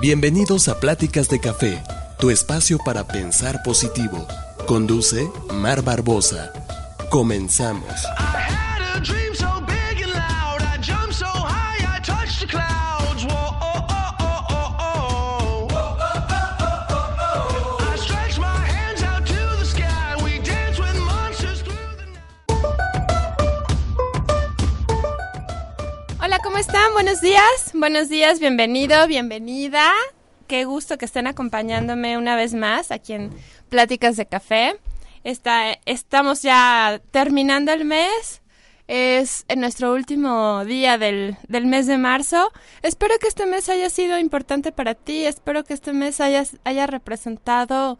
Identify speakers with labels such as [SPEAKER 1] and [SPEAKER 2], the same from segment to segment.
[SPEAKER 1] Bienvenidos a Pláticas de Café, tu espacio para pensar positivo. Conduce Mar Barbosa. Comenzamos.
[SPEAKER 2] Están? Buenos días, buenos días, bienvenido, bienvenida. Qué gusto que estén acompañándome una vez más aquí en Pláticas de Café. Está, estamos ya terminando el mes. Es en nuestro último día del, del mes de marzo. Espero que este mes haya sido importante para ti. Espero que este mes haya, haya representado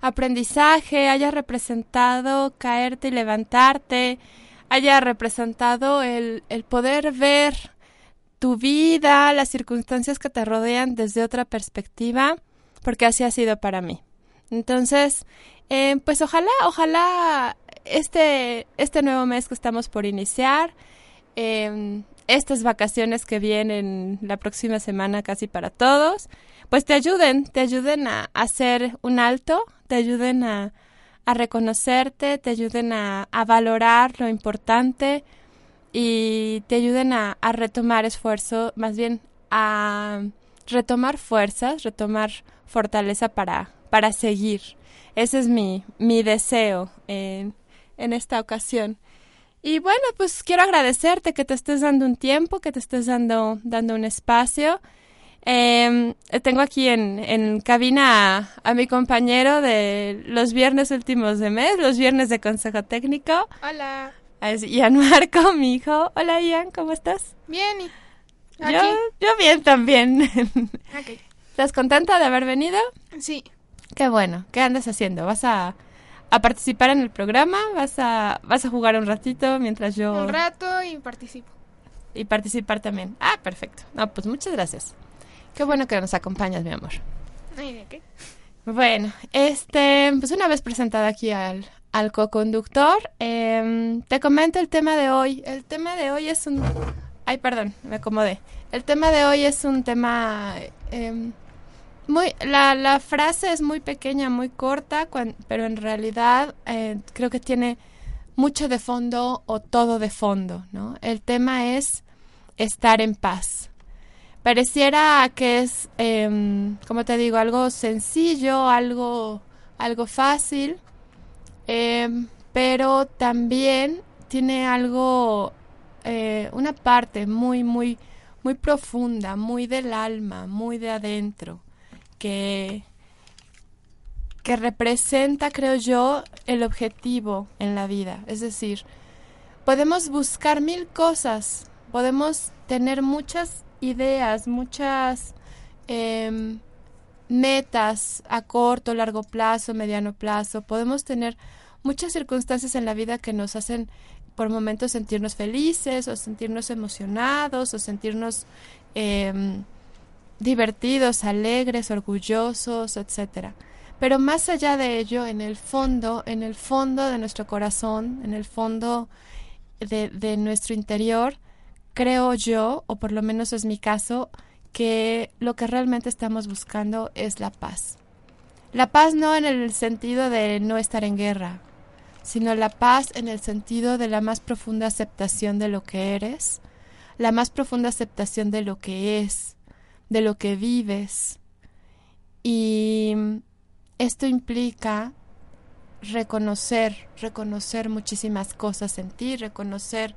[SPEAKER 2] aprendizaje, haya representado caerte y levantarte, haya representado el, el poder ver tu vida, las circunstancias que te rodean desde otra perspectiva, porque así ha sido para mí. Entonces, eh, pues ojalá, ojalá este, este nuevo mes que estamos por iniciar, em, estas vacaciones que vienen la próxima semana casi para todos, pues te ayuden, te ayuden a, hacer un alto, te ayuden a, a reconocerte, te ayuden a, a valorar lo importante, y te ayuden a, retomar esfuerzo, más bien a retomar fuerzas, retomar fortaleza para, para seguir. Ese es mi, mi deseo en, en esta ocasión. Y bueno, pues quiero agradecerte que te estés dando un tiempo, que te estés dando, dando un espacio. Em, tengo aquí en, en cabina a, a, mi compañero de los viernes últimos de mes, los viernes de consejo técnico.
[SPEAKER 3] Hola.
[SPEAKER 2] Es Ian Marco, mi hijo. Hola Ian, ¿cómo estás?
[SPEAKER 3] Bien.
[SPEAKER 2] ¿y Yo, yo bien también. ¿Estás contenta de haber venido?
[SPEAKER 3] Sí.
[SPEAKER 2] Qué bueno. ¿Qué andas haciendo? ¿Vas a, a participar en el programa? ¿Vas a, ¿Vas a jugar un ratito mientras yo...?
[SPEAKER 3] Un rato y participo.
[SPEAKER 2] Y participar también. Ah, perfecto. No, pues muchas gracias. Qué bueno que nos acompañas, mi amor.
[SPEAKER 3] Ay, ¿de qué?
[SPEAKER 2] Bueno, este, pues una vez presentada aquí al, al co-conductor. Em, te comento el tema de hoy. El tema de hoy es un... Ay, perdón, me acomodé. El tema de hoy es un tema... Em, muy, la, la, frase es muy pequeña, muy corta, pero en realidad eh, creo que tiene mucho de fondo o todo de fondo, ¿no? El tema es estar en paz. Pareciera que es, eh, como te digo, algo sencillo, algo, algo fácil, Em, pero también tiene algo, eh, una parte muy, muy, muy profunda, muy del alma, muy de adentro, que, que representa, creo yo, el objetivo en la vida. Es decir, podemos buscar mil cosas, podemos tener muchas ideas, muchas em, metas a corto, largo plazo, mediano plazo, podemos tener muchas circunstancias en la vida que nos hacen por momentos sentirnos felices o sentirnos emocionados o sentirnos em, divertidos, alegres, orgullosos, etcétera. Pero más allá de ello, en el fondo, en el fondo de nuestro corazón, en el fondo de, de nuestro interior, creo yo, o por lo menos es mi caso, que lo que realmente estamos buscando es la paz. La paz no en el sentido de no estar en guerra, sino la paz en el sentido de la más profunda aceptación de lo que eres, la más profunda aceptación de lo que es, de lo que vives. Y esto implica reconocer, reconocer muchísimas cosas en ti, reconocer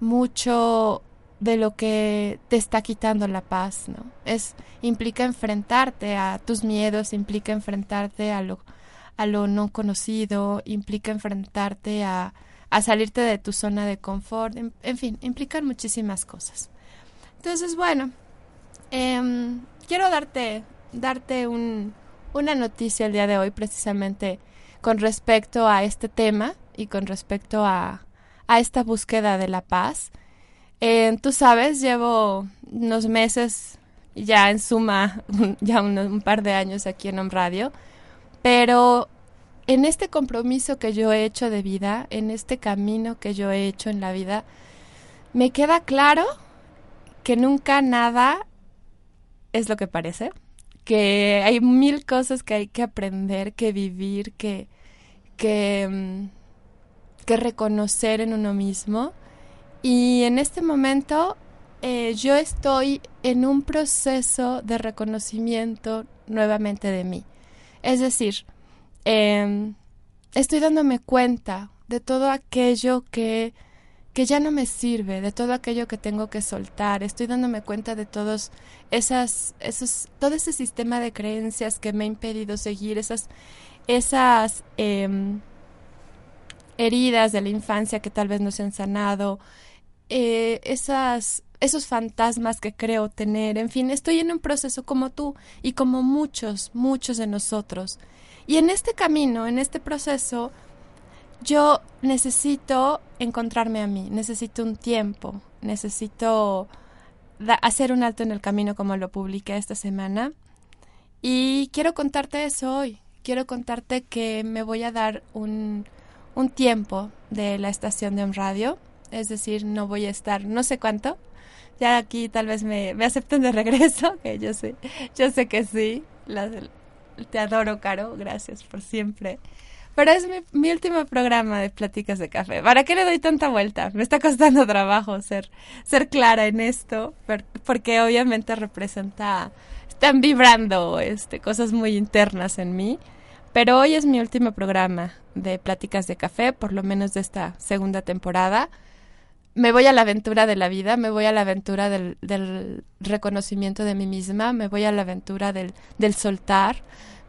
[SPEAKER 2] mucho de lo que te está quitando la paz, ¿no? Es implica enfrentarte a tus miedos, implica enfrentarte a lo lo no conocido, implica enfrentarte a, a salirte de tu zona de confort, en, fin, implican muchísimas cosas. Entonces, bueno, Em, quiero darte, darte un, una noticia el día de hoy precisamente con respecto a este tema y con respecto a, a esta búsqueda de la paz. Eh, tú sabes, llevo unos meses, ya en suma, ya un, un par de años aquí en Home Radio, pero en este compromiso que yo he hecho de vida, en este camino que yo he hecho en la vida, me queda claro que nunca nada es lo que parece, que hay mil cosas que hay que aprender, que vivir, que, que, mm, que reconocer en uno mismo. Y en este momento eh, yo estoy en un proceso de reconocimiento nuevamente de mí. Es decir, eh, estoy dándome cuenta de todo aquello que que ya no me sirve, de todo aquello que tengo que soltar. Estoy dándome cuenta de todos esas, esos, todo ese sistema de creencias que me ha impedido seguir, esas, esas eh, heridas de la infancia que tal vez no se han sanado, eh, esas, esos fantasmas que creo tener. En fin, estoy en un proceso como tú y como muchos, muchos de nosotros. Y en este camino, en este proceso, yo necesito encontrarme a mí, necesito un tiempo, necesito hacer un alto en el camino como lo publiqué esta semana. Y quiero contarte eso hoy. Quiero contarte que me voy a dar un, un tiempo de la estación de un radio. Es decir, no voy a estar no sé cuánto. Ya aquí tal vez me, acepten de regreso, que yo sé, yo sé que sí. te adoro, Caro. Gracias por siempre. Pero es mi, último programa de Pláticas de Café. ¿Para qué le doy tanta vuelta? Me está costando trabajo ser, ser clara en esto, porque obviamente representa, están vibrando este, cosas muy internas en mí. Pero hoy es mi último programa de Pláticas de Café, por lo menos de esta segunda temporada. Me voy a la aventura de la vida, me voy a la aventura del, del reconocimiento de mí misma, me voy a la aventura del, soltar,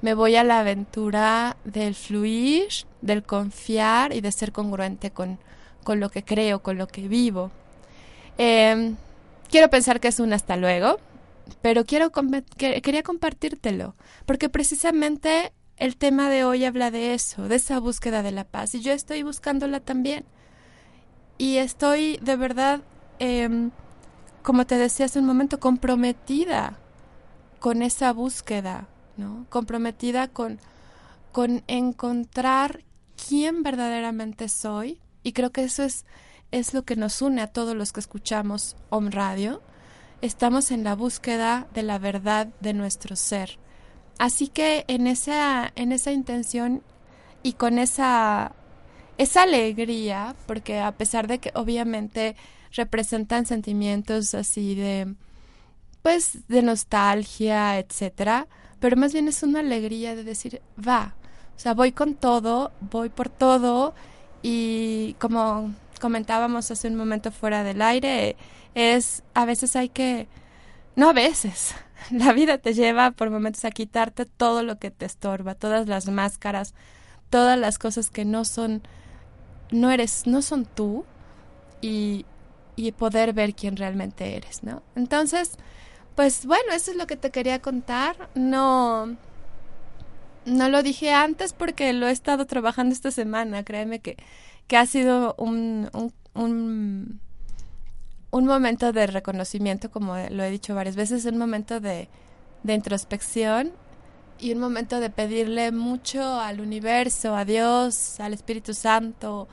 [SPEAKER 2] me voy a la aventura del fluir, del confiar y de ser congruente con, con lo que creo, con lo que vivo. Em, quiero pensar que es un hasta luego, pero quiero quería compartírtelo, porque precisamente el tema de hoy habla de eso, de esa búsqueda de la paz, y yo estoy buscándola también. Y estoy de verdad, em, como te decía hace un momento, comprometida con esa búsqueda, ¿no? Comprometida con, con encontrar quién verdaderamente soy. Y creo que eso es, es lo que nos une a todos los que escuchamos Om Radio. Estamos en la búsqueda de la verdad de nuestro ser. Así que en esa, en esa intención y con esa, esa alegría, porque a pesar de que obviamente representan sentimientos así de, pues, de nostalgia, etcétera, pero más bien es una alegría de decir, va, o sea, voy con todo, voy por todo y como comentábamos hace un momento fuera del aire, es a veces hay que, no a veces, la vida te lleva por momentos a quitarte todo lo que te estorba, todas las máscaras, todas las cosas que no son, no eres, no son tú y, y poder ver quién realmente eres, ¿no? Entonces, pues bueno, eso es lo que te quería contar. No, no lo dije antes porque lo he estado trabajando esta semana. Créeme que, que ha sido un, un, un, momento de reconocimiento, como lo he dicho varias veces, un momento de, de introspección y un momento de pedirle mucho al universo, a Dios, al Espíritu Santo,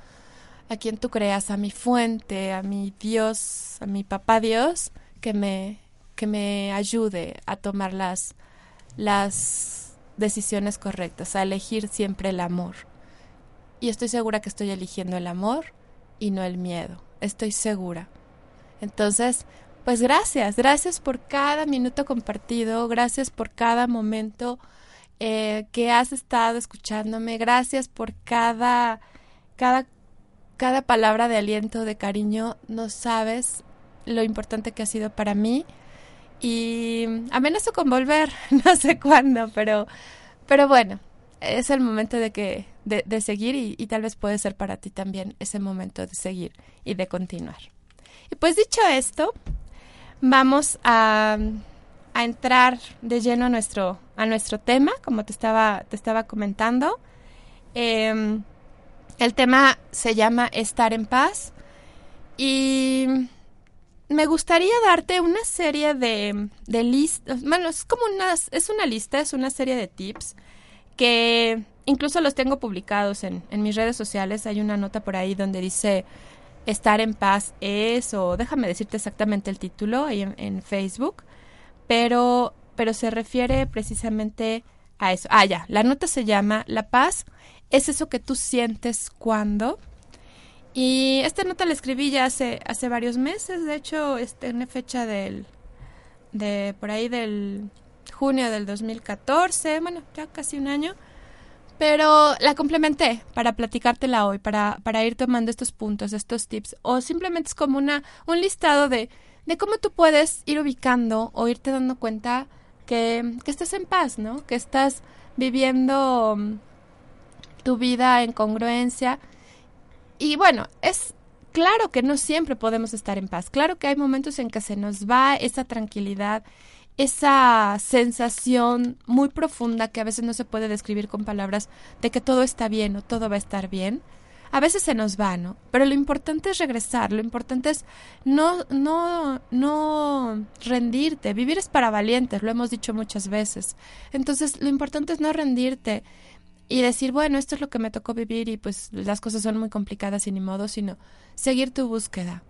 [SPEAKER 2] a quien tú creas, a mi fuente, a mi Dios, a mi papá Dios, que me que me ayude a tomar las, las decisiones correctas, a elegir siempre el amor. Y estoy segura que estoy eligiendo el amor y no el miedo. Estoy segura. Entonces, pues gracias, gracias por cada minuto compartido, gracias por cada momento eh, que has estado escuchándome, gracias por cada, cada, cada palabra de aliento, de cariño. No sabes lo importante que ha sido para mí y amenazo con volver, no sé cuándo, pero, pero bueno, es el momento de que de, seguir y, y, tal vez puede ser para ti también ese momento de seguir y de continuar. Y pues dicho esto, vamos a, a entrar de lleno a nuestro, a nuestro tema, como te estaba, te estaba comentando. Em, el tema se llama Estar en paz y me gustaría darte una serie de, de listas, bueno, es como una, es una lista, es una serie de tips que incluso los tengo publicados en, en mis redes sociales. Hay una nota por ahí donde dice estar en paz es, o déjame decirte exactamente el título ahí en, Facebook, pero, pero se refiere precisamente a eso. Ah, ya, la nota se llama La paz es eso que tú sientes cuando. Y esta nota la escribí ya hace, hace varios meses, de hecho, este, en fecha del, de por ahí del junio del 2014, bueno, ya casi un año. Pero la complementé para platicártela hoy, para, para ir tomando estos puntos, estos tips. O simplemente es como una, un listado de, de cómo tú puedes ir ubicando o irte dando cuenta que, que estás en paz, ¿no? Que estás viviendo mm, tu vida en congruencia. Y bueno, es claro que no siempre podemos estar en paz. Claro que hay momentos en que se nos va esa tranquilidad, esa sensación muy profunda que a veces no se puede describir con palabras de que todo está bien o todo va a estar bien. A veces se nos va, ¿no? Pero lo importante es regresar, lo importante es no, no, no rendirte. Vivir es para valientes, lo hemos dicho muchas veces. Entonces, lo importante es no rendirte y decir, bueno, esto es lo que me tocó vivir y pues las cosas son muy complicadas y ni modo, sino seguir tu búsqueda.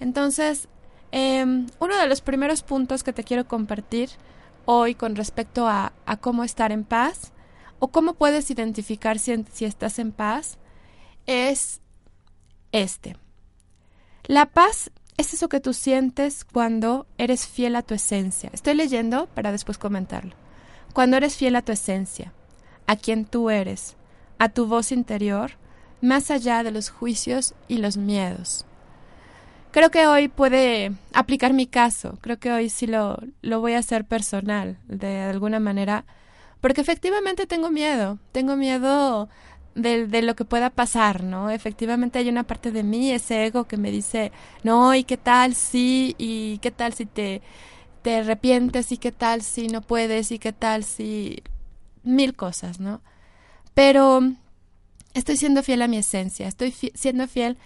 [SPEAKER 2] Entonces, Em, uno de los primeros puntos que te quiero compartir hoy con respecto a, cómo estar en paz o cómo puedes identificar si, si estás en paz es este. La paz es eso que tú sientes cuando eres fiel a tu esencia. Estoy leyendo para después comentarlo. Cuando eres fiel a tu esencia, a quien tú eres, a tu voz interior, más allá de los juicios y los miedos creo que hoy puede aplicar mi caso. Creo que hoy sí lo, lo voy a hacer personal, de alguna manera, porque efectivamente tengo miedo. Tengo miedo de, de, lo que pueda pasar, ¿no? Efectivamente hay una parte de mí, ese ego que me dice, no, ¿y qué tal si? ¿Y qué tal si te, te arrepientes? ¿Y qué tal si no puedes? ¿Y qué tal si... mil cosas, ¿no? Pero estoy siendo fiel a mi esencia, estoy siendo fiel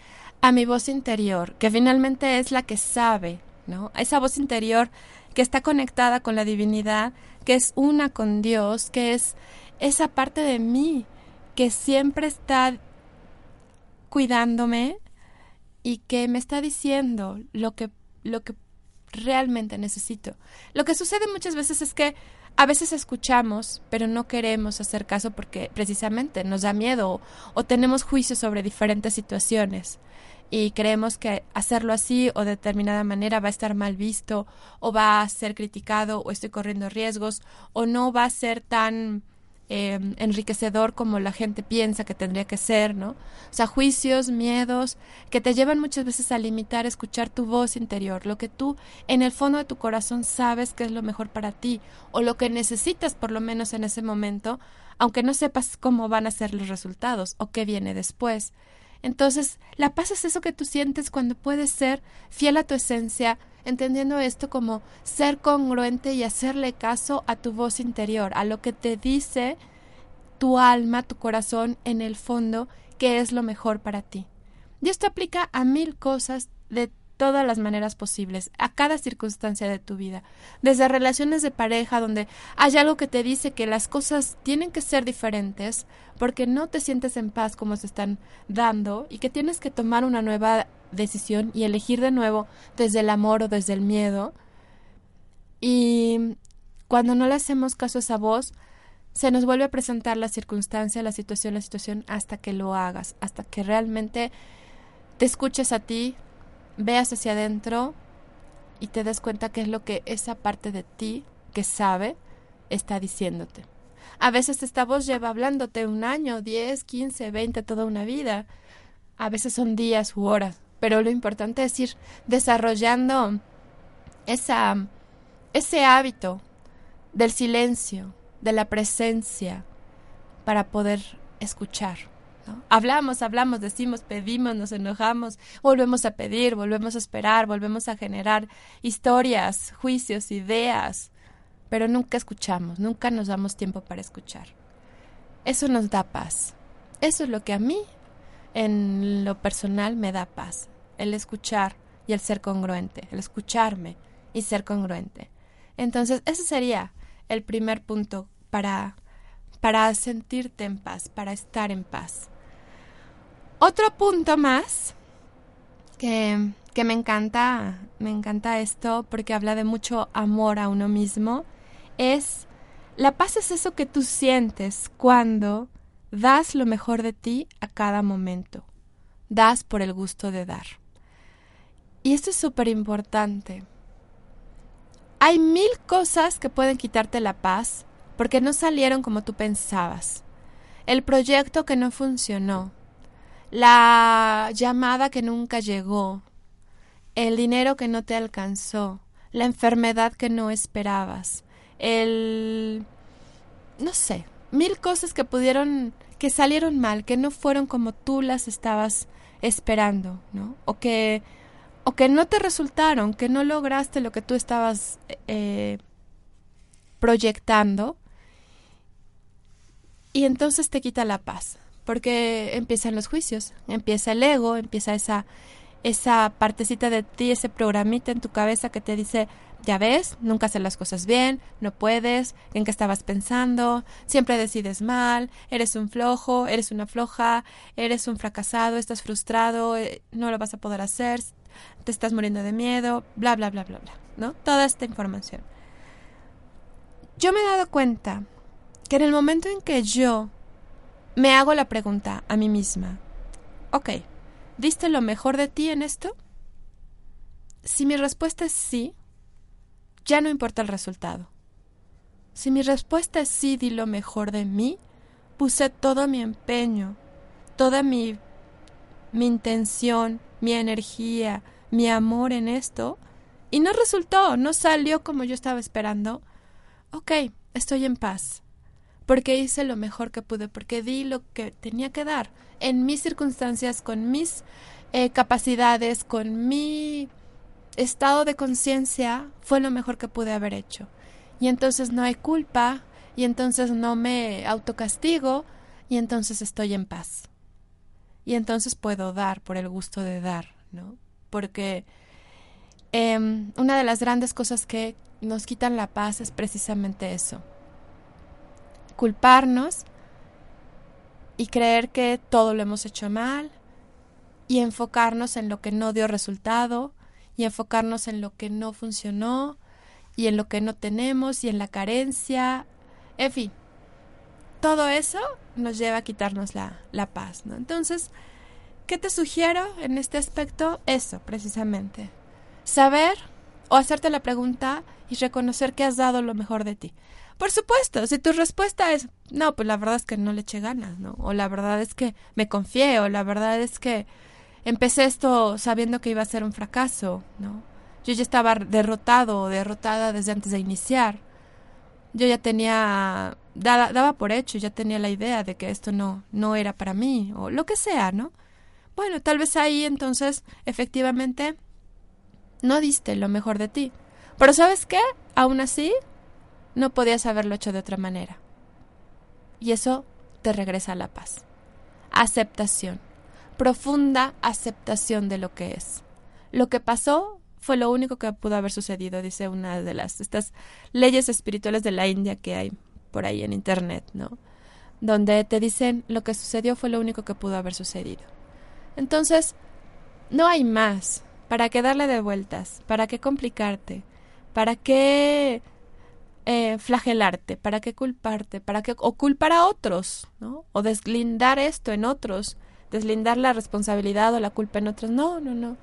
[SPEAKER 2] a mi voz interior, que finalmente es la que sabe, ¿no? Esa voz interior que está conectada con la divinidad, que es una con Dios, que es esa parte de mí que siempre está cuidándome y que me está diciendo lo que lo que realmente necesito. Lo que sucede muchas veces es que a veces escuchamos, pero no queremos hacer caso porque precisamente nos da miedo o, tenemos juicios sobre diferentes situaciones y creemos que hacerlo así o de determinada manera va a estar mal visto o va a ser criticado o estoy corriendo riesgos o no va a ser tan eh, enriquecedor como la gente piensa que tendría que ser, ¿no? O sea, juicios, miedos que te llevan muchas veces a limitar escuchar tu voz interior, lo que tú en el fondo de tu corazón sabes que es lo mejor para ti o lo que necesitas por lo menos en ese momento, aunque no sepas cómo van a ser los resultados o qué viene después. Entonces, la paz es eso que tú sientes cuando puedes ser fiel a tu esencia, entendiendo esto como ser congruente y hacerle caso a tu voz interior, a lo que te dice tu alma, tu corazón en el fondo, que es lo mejor para ti. Y esto aplica a mil cosas de todas las maneras posibles, a cada circunstancia de tu vida, desde relaciones de pareja donde hay algo que te dice que las cosas tienen que ser diferentes porque no te sientes en paz como se están dando y que tienes que tomar una nueva decisión y elegir de nuevo desde el amor o desde el miedo. Y cuando no le hacemos caso a esa voz, se nos vuelve a presentar la circunstancia, la situación, la situación hasta que lo hagas, hasta que realmente te escuches a ti, veas hacia adentro y te des cuenta qué es lo que esa parte de ti que sabe está diciéndote. A veces esta voz lleva hablándote un año, 10, 15, 20, toda una vida. A veces son días u horas, pero lo importante es ir desarrollando esa, ese hábito del silencio, de la presencia, para poder escuchar. Hablamos, hablamos, decimos, pedimos, nos enojamos, volvemos a pedir, volvemos a esperar, volvemos a generar historias, juicios, ideas, pero nunca escuchamos, nunca nos damos tiempo para escuchar. Eso nos da paz. Eso es lo que a mí, en lo personal, me da paz. El escuchar y el ser congruente, el escucharme y ser congruente. Entonces, ese sería el primer punto para, para sentirte en paz, para estar en paz. Otro punto más que, que me encanta, me encanta esto porque habla de mucho amor a uno mismo, es la paz es eso que tú sientes cuando das lo mejor de ti a cada momento. Das por el gusto de dar. Y esto es súper importante. Hay mil cosas que pueden quitarte la paz porque no salieron como tú pensabas. El proyecto que no funcionó. La llamada que nunca llegó. El dinero que no te alcanzó. La enfermedad que no esperabas el... no sé, mil cosas que pudieron, que salieron mal, que no fueron como tú las estabas esperando, ¿no? O que, o que no te resultaron, que no lograste lo que tú estabas eh, proyectando. Y entonces te quita la paz, porque empiezan los juicios, empieza el ego, empieza esa, esa partecita de ti, ese programita en tu cabeza que te dice, ya ves, nunca haces las cosas bien, no puedes, en qué estabas pensando, siempre decides mal, eres un flojo, eres una floja, eres un fracasado, estás frustrado, eh, no lo vas a poder hacer, te estás muriendo de miedo, bla, bla, bla, bla, bla, ¿no? Toda esta información. Yo me he dado cuenta que en el momento en que yo me hago la pregunta a mí misma, ok, ¿diste lo mejor de ti en esto? Si mi respuesta es sí, ya no importa el resultado. Si mi respuesta es sí, di lo mejor de mí, puse todo mi empeño, toda mi, mi intención, mi energía, mi amor en esto, y no resultó, no salió como yo estaba esperando, ok, estoy en paz, porque hice lo mejor que pude, porque di lo que tenía que dar, en mis circunstancias, con mis eh, capacidades, con mi estado de conciencia fue lo mejor que pude haber hecho. Y entonces no hay culpa, y entonces no me autocastigo, y entonces estoy en paz. Y entonces puedo dar por el gusto de dar, ¿no? Porque em, una de las grandes cosas que nos quitan la paz es precisamente eso. Culparnos y creer que todo lo hemos hecho mal y enfocarnos en lo que no dio resultado y enfocarnos en lo que no funcionó y en lo que no tenemos y en la carencia, en fin, todo eso nos lleva a quitarnos la, la paz, ¿no? Entonces, ¿qué te sugiero en este aspecto? Eso, precisamente. Saber o hacerte la pregunta y reconocer que has dado lo mejor de ti. Por supuesto, si tu respuesta es no, pues la verdad es que no le eché ganas, ¿no? O la verdad es que me confié, o la verdad es que empecé esto sabiendo que iba a ser un fracaso, ¿no? Yo ya estaba derrotado derrotada desde antes de iniciar. Yo ya tenía, daba, daba por hecho, ya tenía la idea de que esto no, no era para mí, o lo que sea, ¿no? Bueno, tal vez ahí entonces, efectivamente, no diste lo mejor de ti. Pero ¿sabes qué? Aún así, no podías haberlo hecho de otra manera. Y eso te regresa a la paz. Aceptación profunda aceptación de lo que es. Lo que pasó fue lo único que pudo haber sucedido, dice una de las estas leyes espirituales de la India que hay por ahí en internet, ¿no? Donde te dicen lo que sucedió fue lo único que pudo haber sucedido. Entonces, no hay más. ¿Para qué darle de vueltas? ¿Para qué complicarte? ¿Para qué eh, flagelarte? ¿Para qué culparte? ¿Para qué o culpar a otros? ¿no? O deslindar esto en otros deslindar la responsabilidad o la culpa en otros. No, no, no.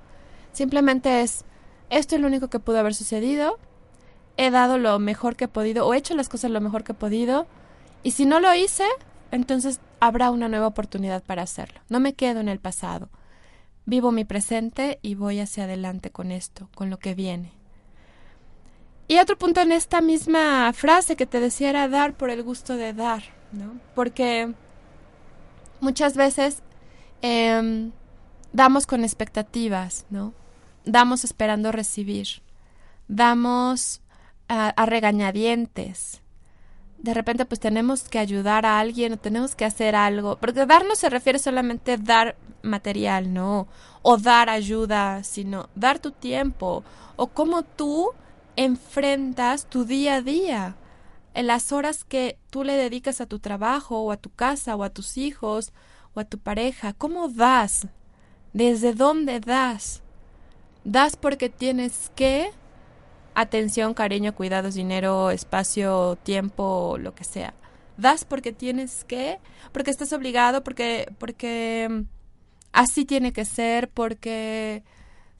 [SPEAKER 2] Simplemente es, esto es lo único que pudo haber sucedido, he dado lo mejor que he podido o he hecho las cosas lo mejor que he podido y si no lo hice, entonces habrá una nueva oportunidad para hacerlo. No me quedo en el pasado. Vivo mi presente y voy hacia adelante con esto, con lo que viene. Y otro punto en esta misma frase que te decía era dar por el gusto de dar, ¿no? Porque muchas veces eh, damos con expectativas, ¿no? Damos esperando recibir. Damos a, regañadientes. De repente pues tenemos que ayudar a alguien o tenemos que hacer algo. Porque dar no se refiere solamente a dar material, no. O dar ayuda, sino dar tu tiempo. O cómo tú enfrentas tu día a día. En las horas que tú le dedicas a tu trabajo o a tu casa o a tus hijos o a tu pareja. ¿Cómo das? ¿Desde dónde das? ¿Das porque tienes que atención, cariño, cuidados, dinero, espacio, tiempo, lo que sea. Das porque tienes que, porque estás obligado, porque, porque mm, así tiene que ser, porque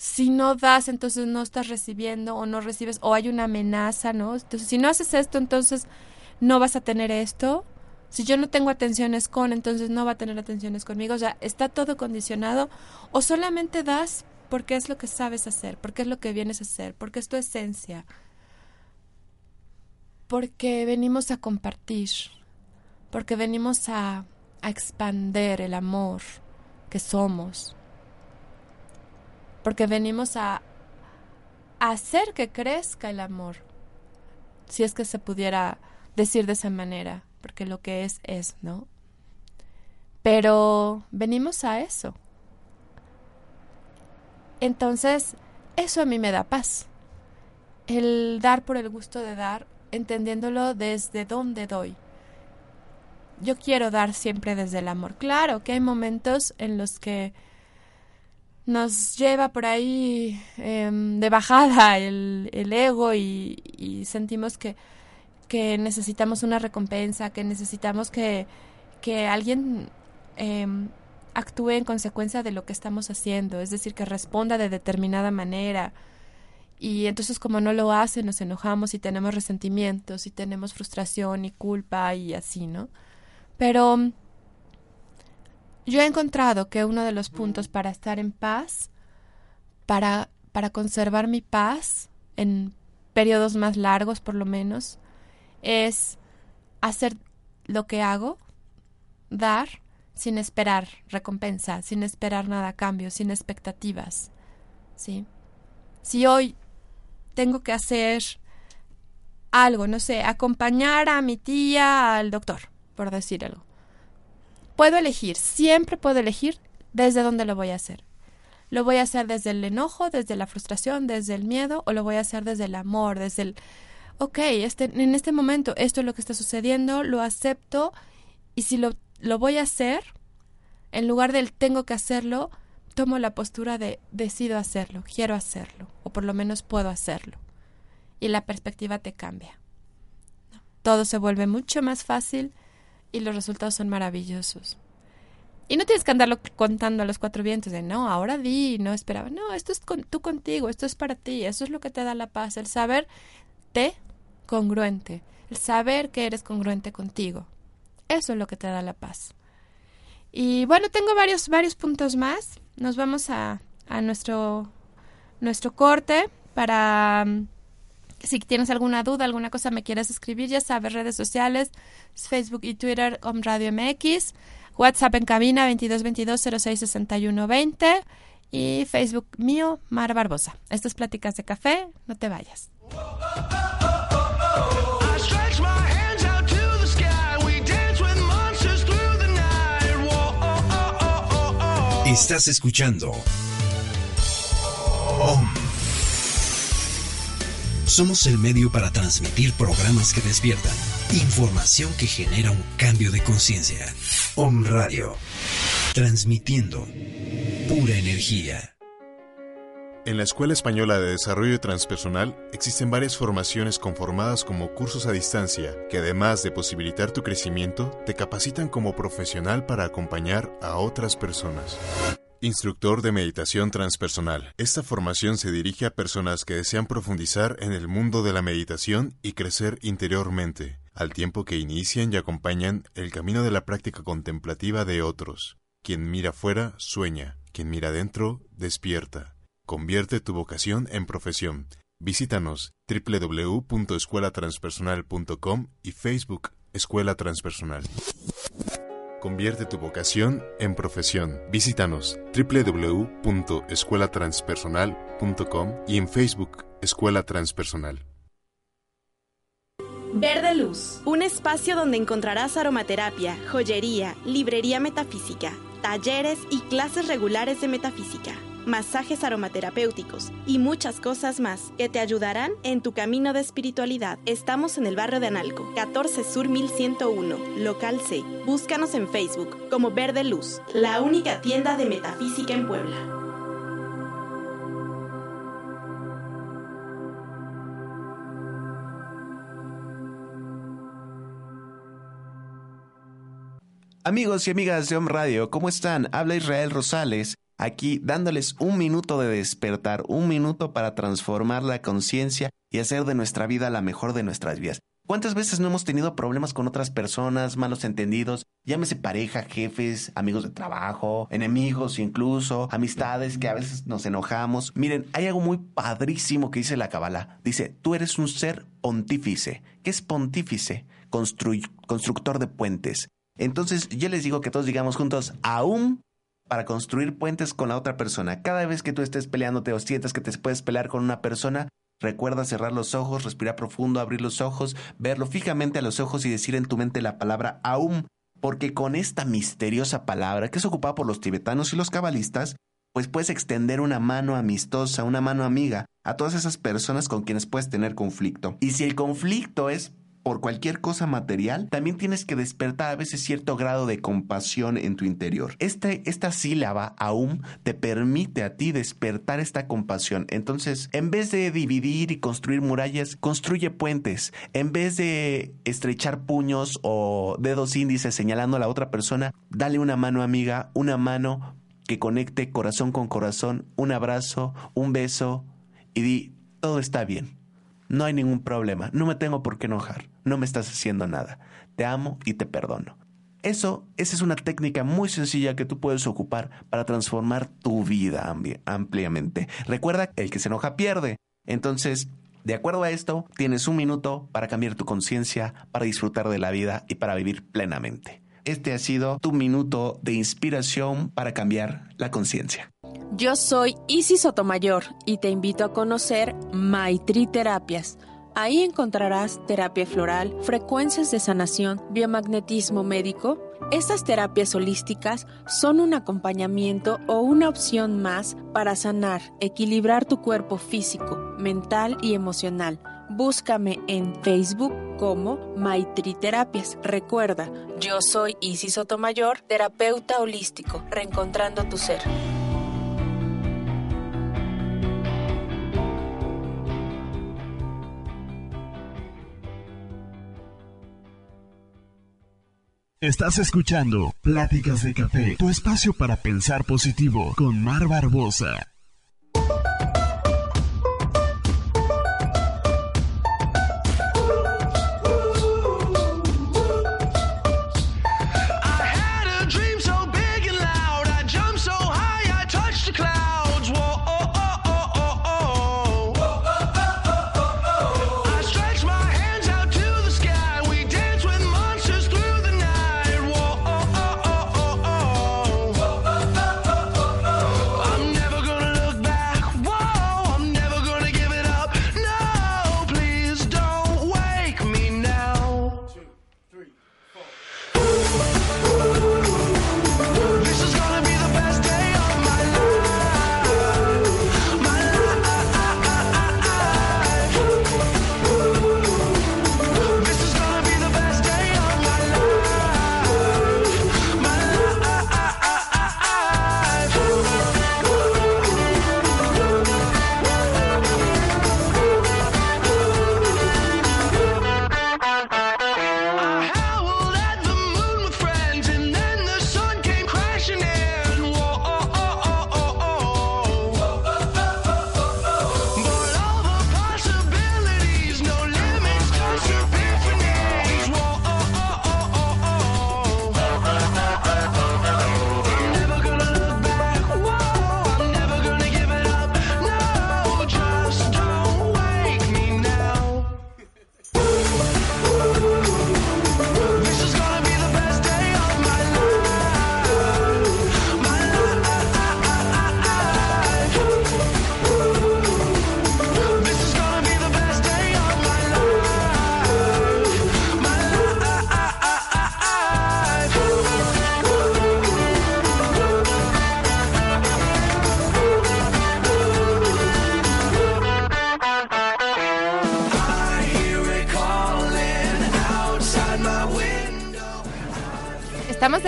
[SPEAKER 2] si no das, entonces no estás recibiendo o no recibes, o hay una amenaza, ¿no? Entonces, si no haces esto, entonces no vas a tener esto. Si yo no tengo atenciones con, entonces no va a tener atenciones conmigo. O sea, está todo condicionado. O solamente das porque es lo que sabes hacer, porque es lo que vienes a hacer, porque es tu esencia, porque venimos a compartir, porque venimos a, a expander el amor que somos, porque venimos a, hacer que crezca el amor, si es que se pudiera decir de esa manera, porque lo que es es, ¿no? Pero venimos a eso entonces, eso a mí me da paz. El dar por el gusto de dar, entendiéndolo desde dónde doy. Yo quiero dar siempre desde el amor. Claro que hay momentos en los que nos lleva por ahí em, de bajada el, ego y, sentimos que, que, necesitamos una recompensa, que necesitamos que, que alguien em, actúe en consecuencia de lo que estamos haciendo, es decir, que responda de determinada manera. Y entonces como no lo hace, nos enojamos y tenemos resentimientos y tenemos frustración y culpa y así, ¿no? Pero yo he encontrado que uno de los puntos para estar en paz, para, para conservar mi paz en periodos más largos por lo menos, es hacer lo que hago, dar sin esperar recompensa, sin esperar nada a cambio, sin expectativas. ¿Sí? Si hoy tengo que hacer algo, no sé, acompañar a mi tía al doctor, por decir algo. Puedo elegir, siempre puedo elegir desde dónde lo voy a hacer. Lo voy a hacer desde el enojo, desde la frustración, desde el miedo, o lo voy a hacer desde el amor, desde el, ok, este, en este momento esto es lo que está sucediendo, lo acepto, y si lo lo voy a hacer, en lugar del tengo que hacerlo, tomo la postura de decido hacerlo, quiero hacerlo, o por lo menos puedo hacerlo. Y la perspectiva te cambia. Todo se vuelve mucho más fácil y los resultados son maravillosos. Y no tienes que andarlo contando a los cuatro vientos de no, ahora di, no esperaba. No, esto es tú contigo, esto es para ti, eso es lo que te da la paz, el saber te congruente, el saber que eres congruente contigo. Eso es lo que te da la paz. Y bueno, tengo varios, varios puntos más. Nos vamos a, a nuestro, nuestro corte para... Mm, si tienes alguna duda, alguna cosa me quieres escribir, ya sabes, redes sociales, Facebook y Twitter, Om Radio MX, WhatsApp en cabina 2222-066120 y Facebook mío, Mar Barbosa. Estas pláticas de café, no te vayas.
[SPEAKER 4] Estás escuchando. Somos el medio para transmitir programas que despiertan, información que genera un cambio de conciencia. Om Radio, transmitiendo pura energía.
[SPEAKER 5] En la Escuela Española de Desarrollo Transpersonal existen varias formaciones conformadas como cursos a distancia que además de posibilitar tu crecimiento, te capacitan como profesional para acompañar a otras personas. Instructor de Meditación Transpersonal. Esta formación se dirige a personas que desean profundizar en el mundo de la meditación y crecer interiormente, al tiempo que inician y acompañan el camino de la práctica contemplativa de otros. Quien mira fuera, sueña. Quien mira adentro, despierta. Convierte tu vocación en profesión. Visítanos www.escuelatranspersonal.com y Facebook Escuela Transpersonal. Convierte tu vocación en profesión. Visítanos www.escuelatranspersonal.com y en Facebook Escuela Transpersonal.
[SPEAKER 6] Verde Luz, un espacio donde encontrarás aromaterapia, joyería, librería metafísica, talleres y clases regulares de metafísica, masajes aromaterapéuticos y muchas cosas más que te ayudarán en tu camino de espiritualidad. Estamos en el barrio de Analco, 14 Sur 1101, local C. Búscanos en Facebook como Verde Luz, la única tienda de metafísica en Puebla.
[SPEAKER 7] Amigos y amigas de Om Radio, ¿cómo están? Habla Israel Rosales, aquí dándoles un minuto de despertar, un minuto para transformar la conciencia y hacer de nuestra vida la mejor de nuestras vidas. ¿Cuántas veces no hemos tenido problemas con otras personas, malos entendidos? Llámese pareja, jefes, amigos de trabajo, enemigos incluso, amistades que a veces nos enojamos. Miren, hay algo muy padrísimo que dice la Kabbalah. Dice, tú eres un ser pontífice. ¿Qué es pontífice? constructor de puentes. Entonces yo les digo que todos digamos juntos, aún para construir puentes con la otra persona. Cada vez que tú estés peleándote o sientas que te puedes pelear con una persona, recuerda cerrar los ojos, respirar profundo, abrir los ojos, verlo fijamente a los ojos y decir en tu mente la palabra aún, porque con esta misteriosa palabra que es ocupada por los tibetanos y los cabalistas, pues puedes extender una mano amistosa, una mano amiga a todas esas personas con quienes puedes tener conflicto. Y si el conflicto es por cualquier cosa material, también tienes que despertar a veces cierto grado de compasión en tu interior. Este, esta sílaba, aún, te permite a ti despertar esta compasión. Entonces, en vez de dividir y construir murallas, construye puentes. En vez de estrechar puños o dedos índices señalando a la otra persona, dale una mano amiga, una mano que conecte corazón con corazón, un abrazo, un beso y di, todo está bien no hay ningún problema, no me tengo por qué enojar, no me estás haciendo nada, te amo y te perdono. Eso, esa es una técnica muy sencilla que tú puedes ocupar para transformar tu vida ampliamente. Recuerda, el que se enoja pierde. Entonces, de acuerdo a esto, tienes un minuto para cambiar tu conciencia, para disfrutar de la vida y para vivir plenamente. Este ha sido tu minuto de inspiración para cambiar la conciencia.
[SPEAKER 8] Yo soy Isis Sotomayor y te invito a conocer Maitri Terapias. Ahí encontrarás terapia floral, frecuencias de sanación, biomagnetismo médico. Estas terapias holísticas son un acompañamiento o una opción más para sanar, equilibrar tu cuerpo físico, mental y emocional. Búscame en Facebook como Maitri Terapias. Recuerda, yo soy Isis Sotomayor, terapeuta holístico, reencontrando tu ser.
[SPEAKER 9] Estás escuchando Pláticas de Café, tu espacio para pensar positivo con Mar Barbosa.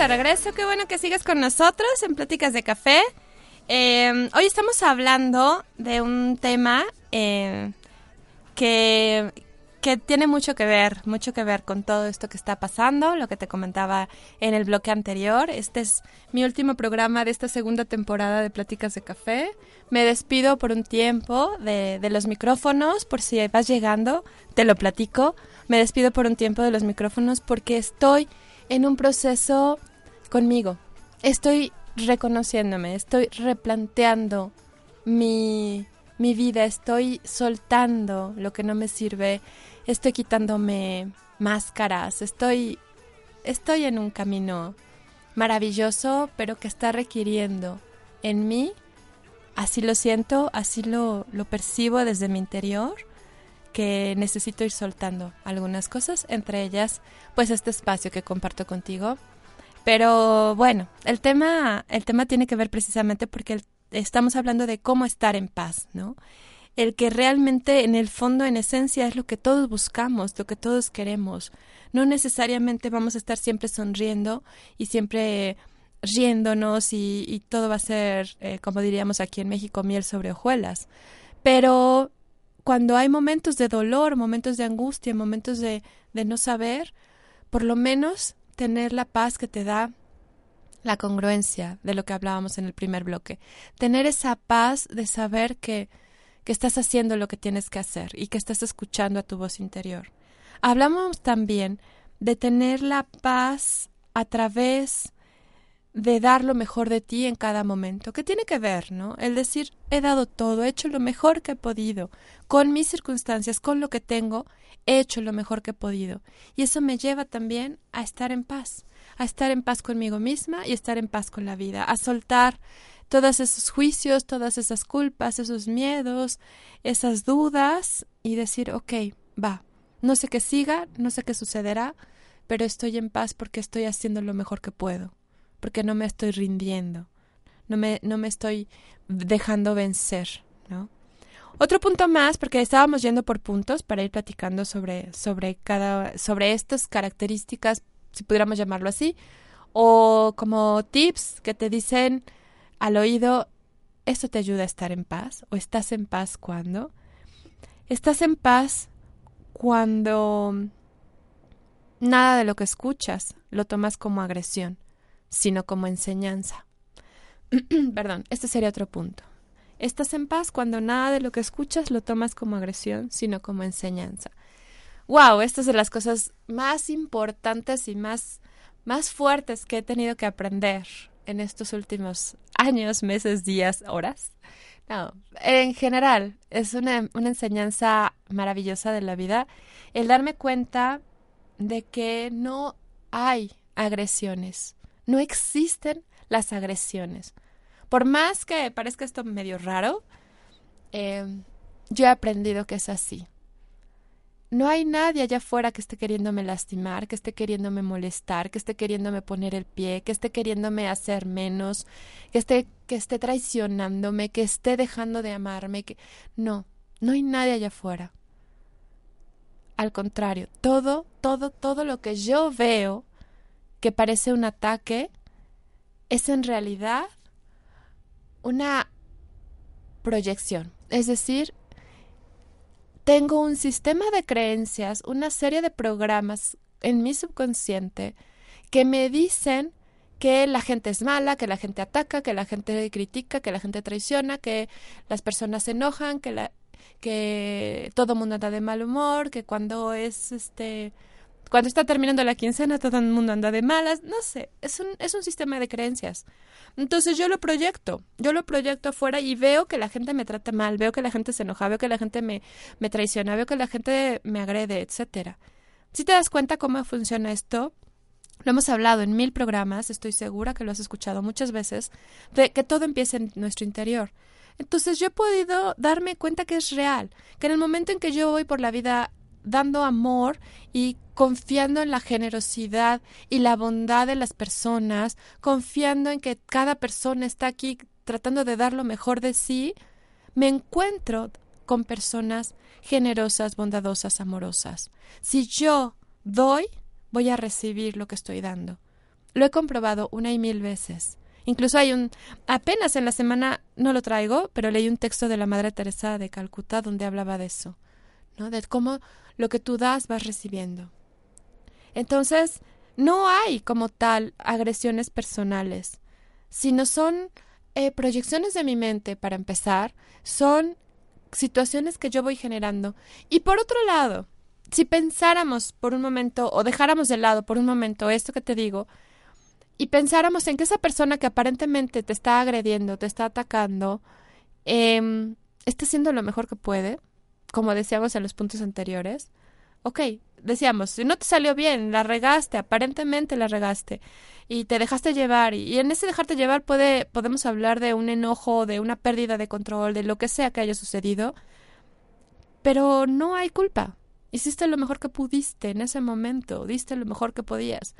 [SPEAKER 2] Regreso, qué bueno que sigas con nosotros en Pláticas de Café. Eh, hoy estamos hablando de un tema eh, que, que tiene mucho que ver, mucho que ver con todo esto que está pasando, lo que te comentaba en el bloque anterior. Este es mi último programa de esta segunda temporada de Pláticas de Café. Me despido por un tiempo de, de los micrófonos, por si vas llegando, te lo platico. Me despido por un tiempo de los micrófonos porque estoy en un proceso conmigo. Estoy reconociéndome, estoy replanteando mi, mi vida, estoy soltando lo que no me sirve, estoy quitándome máscaras, estoy, estoy en un camino maravilloso, pero que está requiriendo en mí, así lo siento, así lo, lo percibo desde mi interior, que necesito ir soltando algunas cosas, entre ellas, pues este espacio que comparto contigo. Pero bueno, el tema, el tema tiene que ver precisamente porque estamos hablando de cómo estar en paz, ¿no? El que realmente en el fondo, en esencia, es lo que todos buscamos, lo que todos queremos. No necesariamente vamos a estar siempre sonriendo y siempre riéndonos y, y todo va a ser, eh, como diríamos aquí en México, miel sobre hojuelas. Pero cuando hay momentos de dolor, momentos de angustia, momentos de, de no saber, por lo menos tener la paz que te da la congruencia de lo que hablábamos en el primer bloque. Tener esa paz de saber que, que estás haciendo lo que tienes que hacer y que estás escuchando a tu voz interior. Hablamos también de tener la paz a través de dar lo mejor de ti en cada momento. ¿Qué tiene que ver, no? El decir, he dado todo, he hecho lo mejor que he podido, con mis circunstancias, con lo que tengo, he hecho lo mejor que he podido. Y eso me lleva también a estar en paz, a estar en paz conmigo misma y estar en paz con la vida, a soltar todos esos juicios, todas esas culpas, esos miedos, esas dudas y decir, ok, va, no sé qué siga, no sé qué sucederá, pero estoy en paz porque estoy haciendo lo mejor que puedo porque no me estoy rindiendo, no me, no me estoy dejando vencer, ¿no? Otro punto más, porque estábamos yendo por puntos para ir platicando sobre, sobre cada, sobre estas características, si pudiéramos llamarlo así, o como tips que te dicen al oído, esto te ayuda a estar en paz, o estás en paz cuando. Estás en paz cuando nada de lo que escuchas lo tomas como agresión sino como enseñanza. Perdón, este sería otro punto. Estás en paz cuando nada de lo que escuchas lo tomas como agresión, sino como enseñanza. Wow, esta es de las cosas más importantes y más, más fuertes que he tenido que aprender en estos últimos años, meses, días, horas. No, en general, es una, una enseñanza maravillosa de la vida el darme cuenta de que no hay agresiones, no existen las agresiones. Por más que parezca esto medio raro, eh, yo he aprendido que es así. No hay nadie allá afuera que esté queriéndome lastimar, que esté queriéndome molestar, que esté queriéndome poner el pie, que esté queriéndome hacer menos, que esté, que esté traicionándome, que esté dejando de amarme, que no, no hay nadie allá afuera. Al contrario, todo, todo, todo lo que yo veo que parece un ataque es en realidad una proyección. Es decir, tengo un sistema de creencias, una serie de programas en mi subconsciente que me dicen que la gente es mala, que la gente ataca, que la gente critica, que la gente traiciona, que las personas se enojan, que que todo mundo anda de mal humor, que cuando es este cuando está terminando la quincena todo el mundo anda de malas, no sé, es un, es un sistema de creencias. Entonces yo lo proyecto, yo lo proyecto afuera y veo que la gente me trata mal, veo que la gente se enoja, veo que la gente me, me traiciona, veo que la gente me agrede, etcétera. Si te das cuenta cómo funciona esto, lo hemos hablado en mil programas, estoy segura que lo has escuchado muchas veces, de que todo empieza en nuestro interior. Entonces yo he podido darme cuenta que es real, que en el momento en que yo voy por la vida dando amor y confiando en la generosidad y la bondad de las personas, confiando en que cada persona está aquí tratando de dar lo mejor de sí, me encuentro con personas generosas, bondadosas, amorosas. Si yo doy, voy a recibir lo que estoy dando. Lo he comprobado una y mil veces. Incluso hay un, apenas en la semana, no lo traigo, pero leí un texto de la Madre Teresa de Calcuta donde hablaba de eso, ¿no? De cómo lo que tú das vas recibiendo. Entonces, no hay como tal agresiones personales, sino son eh, proyecciones de mi mente, para empezar, son situaciones que yo voy generando. Y por otro lado, si pensáramos por un momento o dejáramos de lado por un momento esto que te digo, y pensáramos en que esa persona que aparentemente te está agrediendo, te está atacando, eh, está haciendo lo mejor que puede, como decíamos en los puntos anteriores. Ok, decíamos, si no te salió bien, la regaste, aparentemente la regaste, y te dejaste llevar, y en ese dejarte llevar puede, podemos hablar de un enojo, de una pérdida de control, de lo que sea que haya sucedido, pero no hay culpa. Hiciste lo mejor que pudiste en ese momento, diste lo mejor que podías.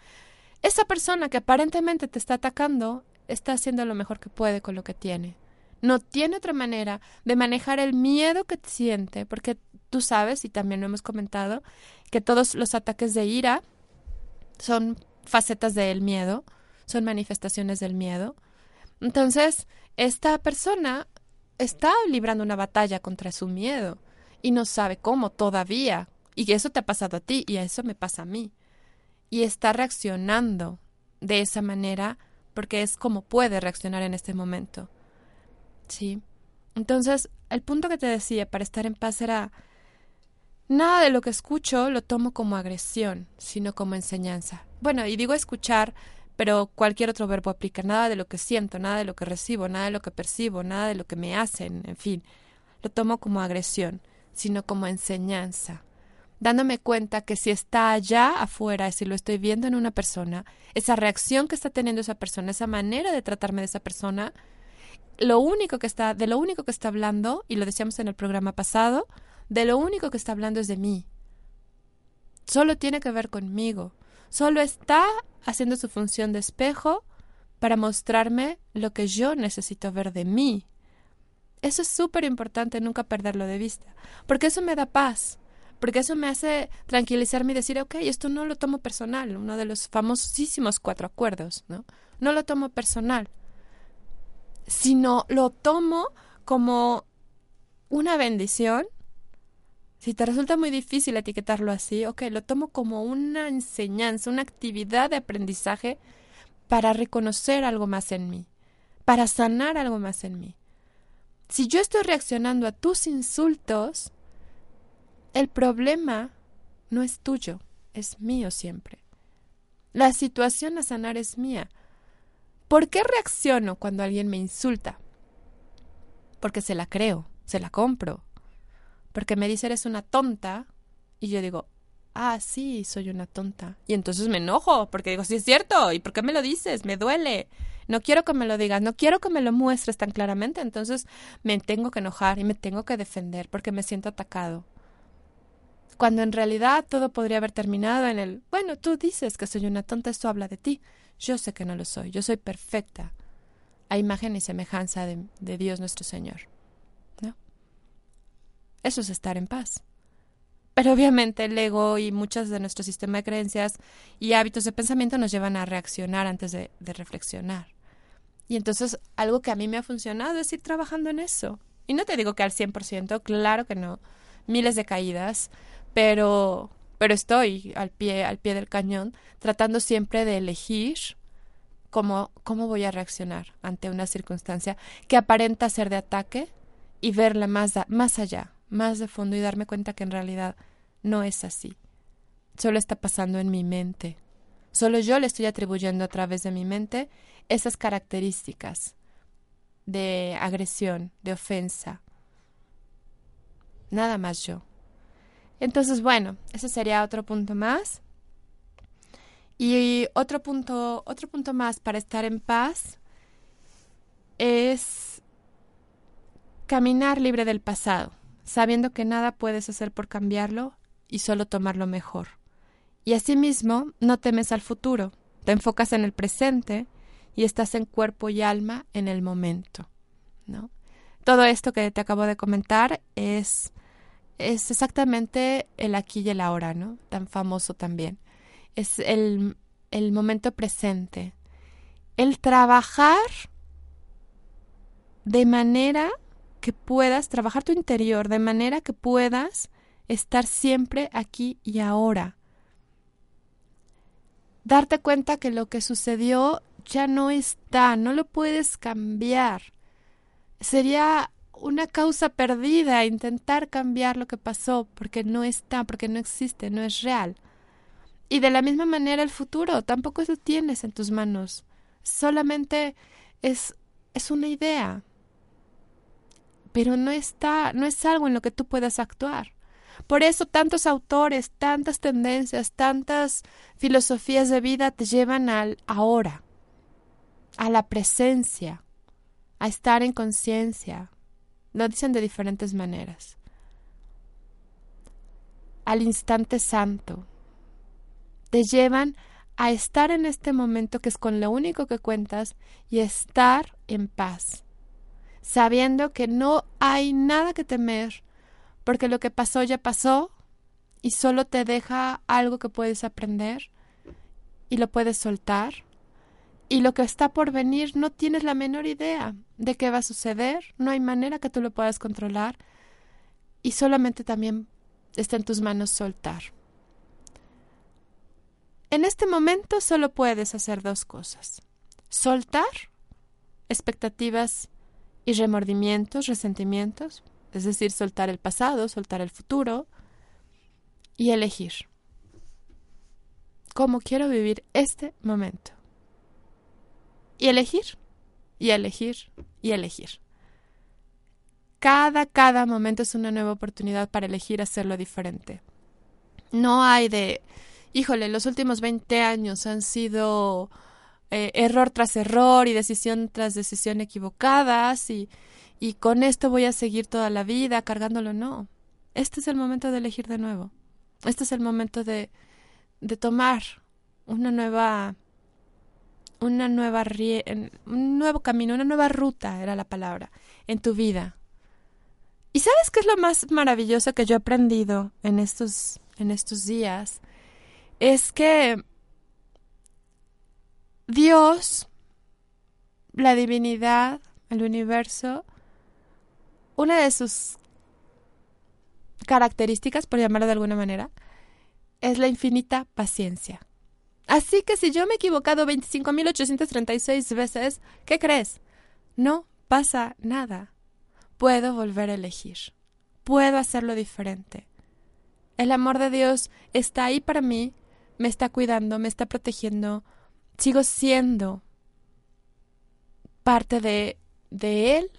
[SPEAKER 2] Esa persona que aparentemente te está atacando está haciendo lo mejor que puede con lo que tiene. No tiene otra manera de manejar el miedo que siente, porque tú sabes, y también lo hemos comentado, que todos los ataques de ira son facetas del miedo, son manifestaciones del miedo. Entonces, esta persona está librando una batalla contra su miedo y no sabe cómo todavía. Y eso te ha pasado a ti y eso me pasa a mí y está reaccionando de esa manera porque es como puede reaccionar en este momento. ¿Sí? Entonces, el punto que te decía para estar en paz era nada de lo que escucho lo tomo como agresión, sino como enseñanza. Bueno, y digo escuchar, pero cualquier otro verbo aplica. Nada de lo que siento, nada de lo que recibo, nada de lo que percibo, nada de lo que me hacen, en fin, lo tomo como agresión, sino como enseñanza dándome cuenta que si está allá afuera, si lo estoy viendo en una persona, esa reacción que está teniendo esa persona, esa manera de tratarme de esa persona, lo único que está, de lo único que está hablando, y lo decíamos en el programa pasado, de lo único que está hablando es de mí. Solo tiene que ver conmigo. Solo está haciendo su función de espejo para mostrarme lo que yo necesito ver de mí. Eso es súper importante, nunca perderlo de vista, porque eso me da paz porque eso me hace tranquilizarme y decir, ok, esto no lo tomo personal, uno de los famosísimos cuatro acuerdos, ¿no? No lo tomo personal, sino lo tomo como una bendición. Si te resulta muy difícil etiquetarlo así, ok, lo tomo como una enseñanza, una actividad de aprendizaje para reconocer algo más en mí, para sanar algo más en mí. Si yo estoy reaccionando a tus insultos, el problema no es tuyo, es mío siempre. La situación a sanar es mía. ¿Por qué reacciono cuando alguien me insulta? Porque se la creo, se la compro. Porque me dice eres una tonta y yo digo, ah, sí, soy una tonta. Y entonces me enojo porque digo, sí es cierto, ¿y por qué me lo dices? Me duele. No quiero que me lo digas, no quiero que me lo muestres tan claramente, entonces me tengo que enojar y me tengo que defender porque me siento atacado cuando en realidad todo podría haber terminado en el, bueno, tú dices que soy una tonta, esto habla de ti. Yo sé que no lo soy, yo soy perfecta, a imagen y semejanza de, Dios nuestro Señor. ¿No? Eso es estar en paz. Pero obviamente el ego y muchas de nuestro sistema de creencias y hábitos de pensamiento nos llevan a reaccionar antes de, de reflexionar. Y entonces algo que a mí me ha funcionado es ir trabajando en eso. Y no te digo que al 100%, claro que no. Miles de caídas, pero pero estoy al pie al pie del cañón tratando siempre de elegir cómo cómo voy a reaccionar ante una circunstancia que aparenta ser de ataque y verla más más allá, más de fondo y darme cuenta que en realidad no es así. Solo está pasando en mi mente. Solo yo le estoy atribuyendo a través de mi mente esas características de agresión, de ofensa. Nada más yo. Entonces, bueno, ese sería otro punto más. Y otro punto, otro punto más para estar en paz es caminar libre del pasado, sabiendo que nada puedes hacer por cambiarlo y solo tomarlo mejor. Y asimismo, no temes al futuro, te enfocas en el presente y estás en cuerpo y alma en el momento, ¿no? Todo esto que te acabo de comentar es es exactamente el aquí y el ahora, ¿no? Tan famoso también. Es el, el momento presente, el trabajar de manera que puedas trabajar tu interior, de manera que puedas estar siempre aquí y ahora. Darte cuenta que lo que sucedió ya no está, no lo puedes cambiar. Sería una causa perdida intentar cambiar lo que pasó porque no está, porque no existe, no es real. Y de la misma manera el futuro tampoco lo tienes en tus manos. Solamente es, es una idea. Pero no está, no es algo en lo que tú puedas actuar. Por eso tantos autores, tantas tendencias, tantas filosofías de vida te llevan al ahora, a la presencia, a estar en conciencia. Lo dicen de diferentes maneras. Al instante santo. Te llevan a estar en este momento que es con lo único que cuentas y estar en paz, sabiendo que no hay nada que temer, porque lo que pasó ya pasó y solo te deja algo que puedes aprender y lo puedes soltar. Y lo que está por venir no tienes la menor idea de qué va a suceder, no hay manera que tú lo puedas controlar y solamente también está en tus manos soltar. En este momento solo puedes hacer dos cosas. Soltar expectativas y remordimientos, resentimientos, es decir, soltar el pasado, soltar el futuro y elegir cómo quiero vivir este momento. Y elegir, y elegir, y elegir. Cada, cada momento es una nueva oportunidad para elegir hacerlo diferente. No hay de, híjole, los últimos 20 años han sido eh, error tras error y decisión tras decisión equivocadas y, y con esto voy a seguir toda la vida cargándolo. No, este es el momento de elegir de nuevo. Este es el momento de, de tomar una nueva una nueva un nuevo camino, una nueva ruta era la palabra en tu vida. ¿Y sabes qué es lo más maravilloso que yo he aprendido en estos en estos días? Es que Dios, la divinidad, el universo, una de sus características, por llamarlo de alguna manera, es la infinita paciencia. Así que si yo me he equivocado 25.836 veces, ¿qué crees? No pasa nada. Puedo volver a elegir. Puedo hacerlo diferente. El amor de Dios está ahí para mí, me está cuidando, me está protegiendo. Sigo siendo parte de, de Él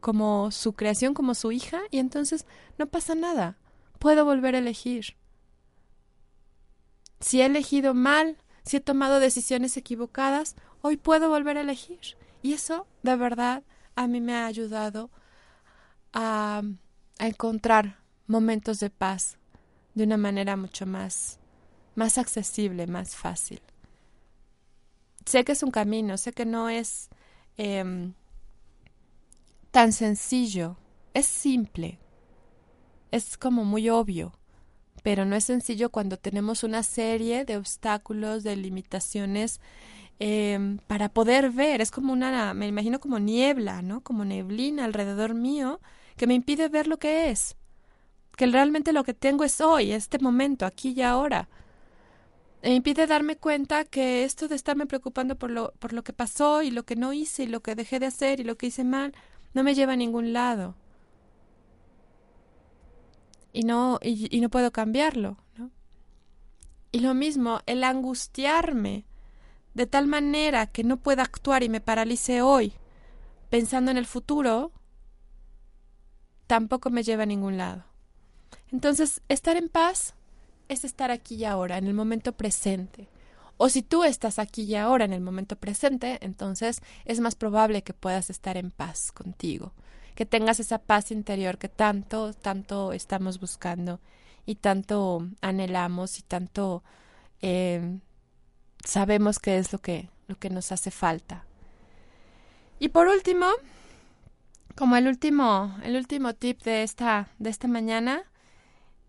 [SPEAKER 2] como su creación, como su hija, y entonces no pasa nada. Puedo volver a elegir. Si he elegido mal, si he tomado decisiones equivocadas, hoy puedo volver a elegir. Y eso, de verdad, a mí me ha ayudado a, encontrar momentos de paz de una manera mucho más, más accesible, más fácil. Sé que es un camino, sé que no es eh, tan sencillo, es simple, es como muy obvio, pero no es sencillo cuando tenemos una serie de obstáculos, de limitaciones eh, para poder ver. Es como una, me imagino como niebla, ¿no? Como neblina alrededor mío que me impide ver lo que es. Que realmente lo que tengo es hoy, este momento, aquí y ahora. Me impide darme cuenta que esto de estarme preocupando por lo, por lo que pasó y lo que no hice y lo que dejé de hacer y lo que hice mal, no me lleva a ningún lado. Y no, y, no puedo cambiarlo, ¿no? Y lo mismo, el angustiarme de tal manera que no pueda actuar y me paralice hoy, pensando en el futuro, tampoco me lleva a ningún lado. Entonces, estar en paz es estar aquí y ahora, en el momento presente. O si tú estás aquí y ahora en el momento presente, entonces es más probable que puedas estar en paz contigo, que tengas esa paz interior que tanto, tanto estamos buscando y tanto anhelamos y tanto eh, sabemos que es lo que, lo que nos hace falta. Y por último, como el último, el último tip de esta, de esta mañana,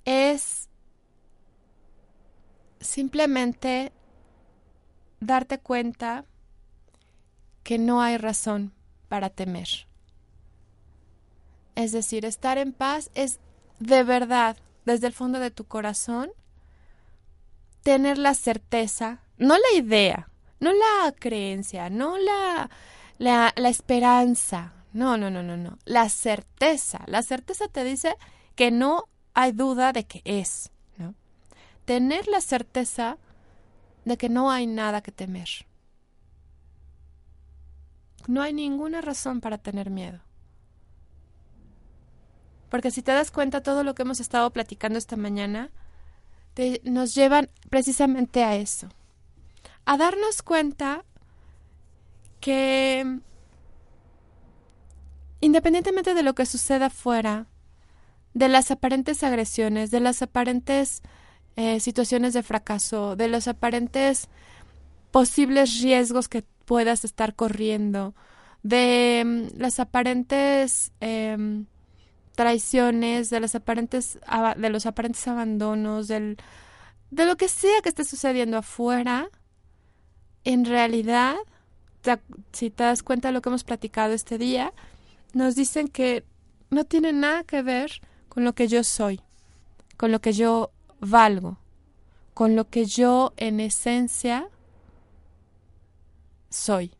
[SPEAKER 2] es simplemente darte cuenta que no hay razón para temer. Es decir, estar en paz es de verdad, desde el fondo de tu corazón, tener la certeza, no la idea, no la creencia, no la, la, esperanza, no, no, no, no, no, la certeza. La certeza te dice que no hay duda de que es, ¿no? Tener la certeza de que no hay nada que temer. No hay ninguna razón para tener miedo. Porque si te das cuenta, todo lo que hemos estado platicando esta mañana nos llevan precisamente a eso. A darnos cuenta que independientemente de lo que suceda afuera, de las aparentes agresiones, de las aparentes eh, situaciones de fracaso, de los aparentes posibles riesgos que puedas estar corriendo, de mm, las aparentes em, traiciones, de las aparentes de los aparentes abandonos, del, de lo que sea que esté sucediendo afuera, en realidad, si te das cuenta de lo que hemos platicado este día, nos dicen que no tiene nada que ver con lo que yo soy, con lo que yo valgo, con lo que yo en esencia soy.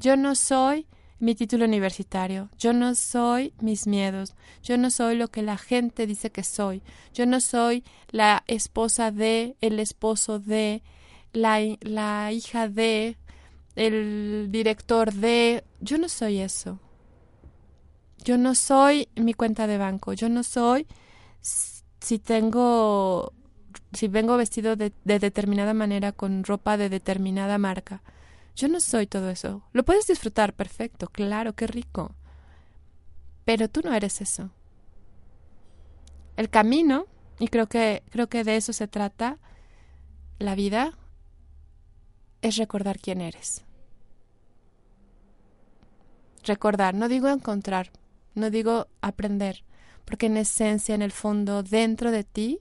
[SPEAKER 2] Yo no soy mi título universitario, yo no soy mis miedos, yo no soy lo que la gente dice que soy, yo no soy la esposa de, el esposo de, la, la hija de, el director de, yo no soy eso. Yo no soy mi cuenta de banco, yo no soy si tengo, si vengo vestido de, de determinada manera con ropa de determinada marca. Yo no soy todo eso. Lo puedes disfrutar perfecto, claro, qué rico. Pero tú no eres eso. El camino, y creo que creo que de eso se trata la vida, es recordar quién eres. Recordar, no digo encontrar, no digo aprender, porque en esencia, en el fondo, dentro de ti,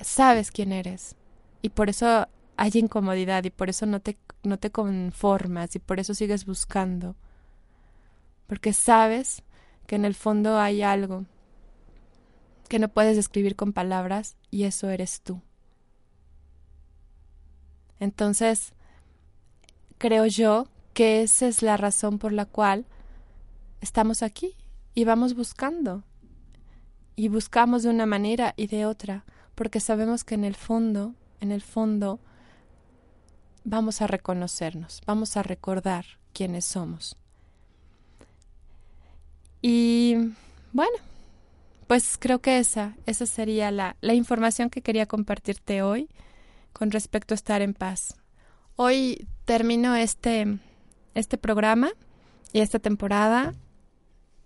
[SPEAKER 2] sabes quién eres. Y por eso hay incomodidad y por eso no te, no te conformas y por eso sigues buscando. Porque sabes que en el fondo hay algo que no puedes describir con palabras y eso eres tú. Entonces, creo yo que esa es la razón por la cual estamos aquí y vamos buscando. Y buscamos de una manera y de otra, porque sabemos que en el fondo, en el fondo, vamos a reconocernos, vamos a recordar quiénes somos. Y bueno, pues creo que esa, esa sería la, la información que quería compartirte hoy con respecto a estar en paz. Hoy termino este, este programa y esta temporada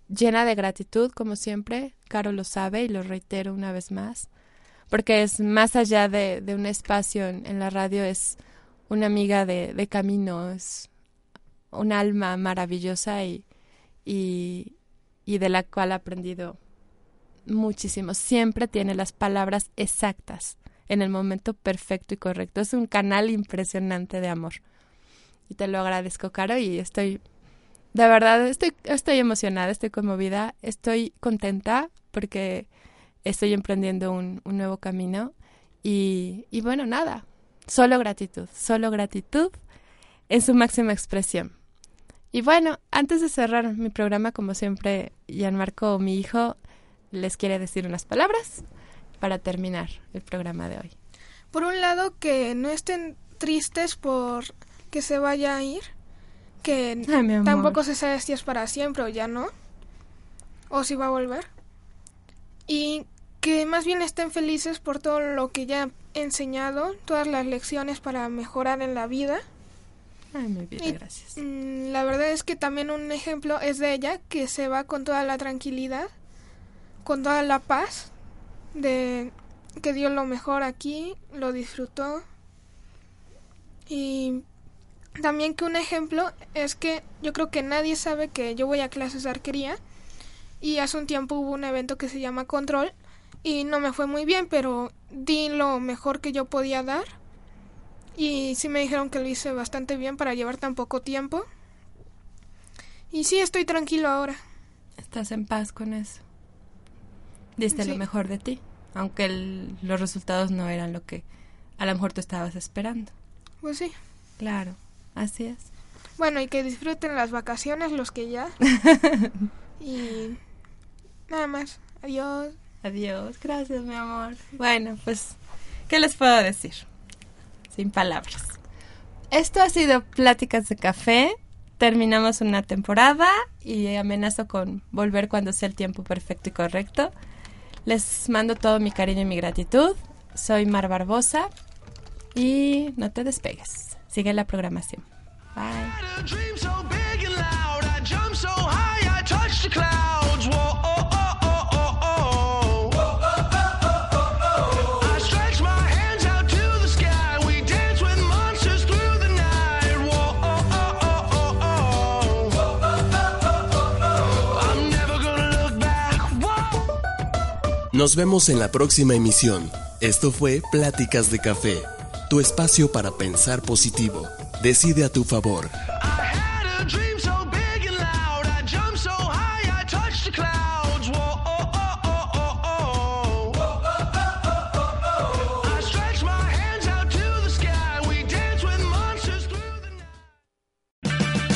[SPEAKER 2] llena de gratitud, como siempre. Caro lo sabe y lo reitero una vez más, porque es más allá de, un espacio en, la radio, es una amiga de, de, camino, es un alma maravillosa y, y, y de la cual he aprendido muchísimo. Siempre tiene las palabras exactas en el momento perfecto y correcto. Es un canal impresionante de amor. Y te lo agradezco, Caro, y estoy de verdad estoy, estoy emocionada, estoy conmovida, estoy contenta porque estoy emprendiendo un, un nuevo camino y, y bueno, nada, solo gratitud, solo gratitud en su máxima expresión. Y bueno, antes de cerrar mi programa, como siempre, Gianmarco, mi hijo, les quiere decir unas palabras para terminar el programa de hoy.
[SPEAKER 3] Por un lado, que no estén tristes por que se vaya a ir, que tampoco se sabe si es para siempre o ya no, o si va a volver. Y que más bien estén felices por todo lo que ya he enseñado, todas las lecciones para mejorar en la vida.
[SPEAKER 2] Ay, muy bien, gracias.
[SPEAKER 3] Mm, la verdad es que también un ejemplo es de ella, que se va con toda la tranquilidad, con toda la paz, de que dio lo mejor aquí, lo disfrutó. Y también que un ejemplo es que yo creo que nadie sabe que yo voy a clases de arquería y hace un tiempo hubo un evento que se llama Control y no me fue muy bien, pero di lo mejor que yo podía dar Y sí me dijeron que lo hice bastante bien para llevar tan poco tiempo. Y sí, estoy tranquilo ahora.
[SPEAKER 2] Estás en paz con eso. Diste lo mejor de ti, aunque los resultados no eran lo que a lo mejor tú estabas esperando.
[SPEAKER 3] Pues sí.
[SPEAKER 2] Claro, así es.
[SPEAKER 3] Bueno, y que disfruten las vacaciones los que ya. y nada más. Adiós.
[SPEAKER 2] Adiós, gracias mi amor. Bueno, pues, ¿qué les puedo decir? Sin palabras. Esto ha sido Pláticas de Café. Terminamos una temporada y amenazo con volver cuando sea el tiempo perfecto y correcto. Les mando todo mi cariño y mi gratitud. Soy Mar Barbosa y no te despegues. Sigue la programación. Bye.
[SPEAKER 1] Nos vemos en la próxima emisión. Esto fue Pláticas de Café, tu espacio para pensar positivo. Decide a tu favor.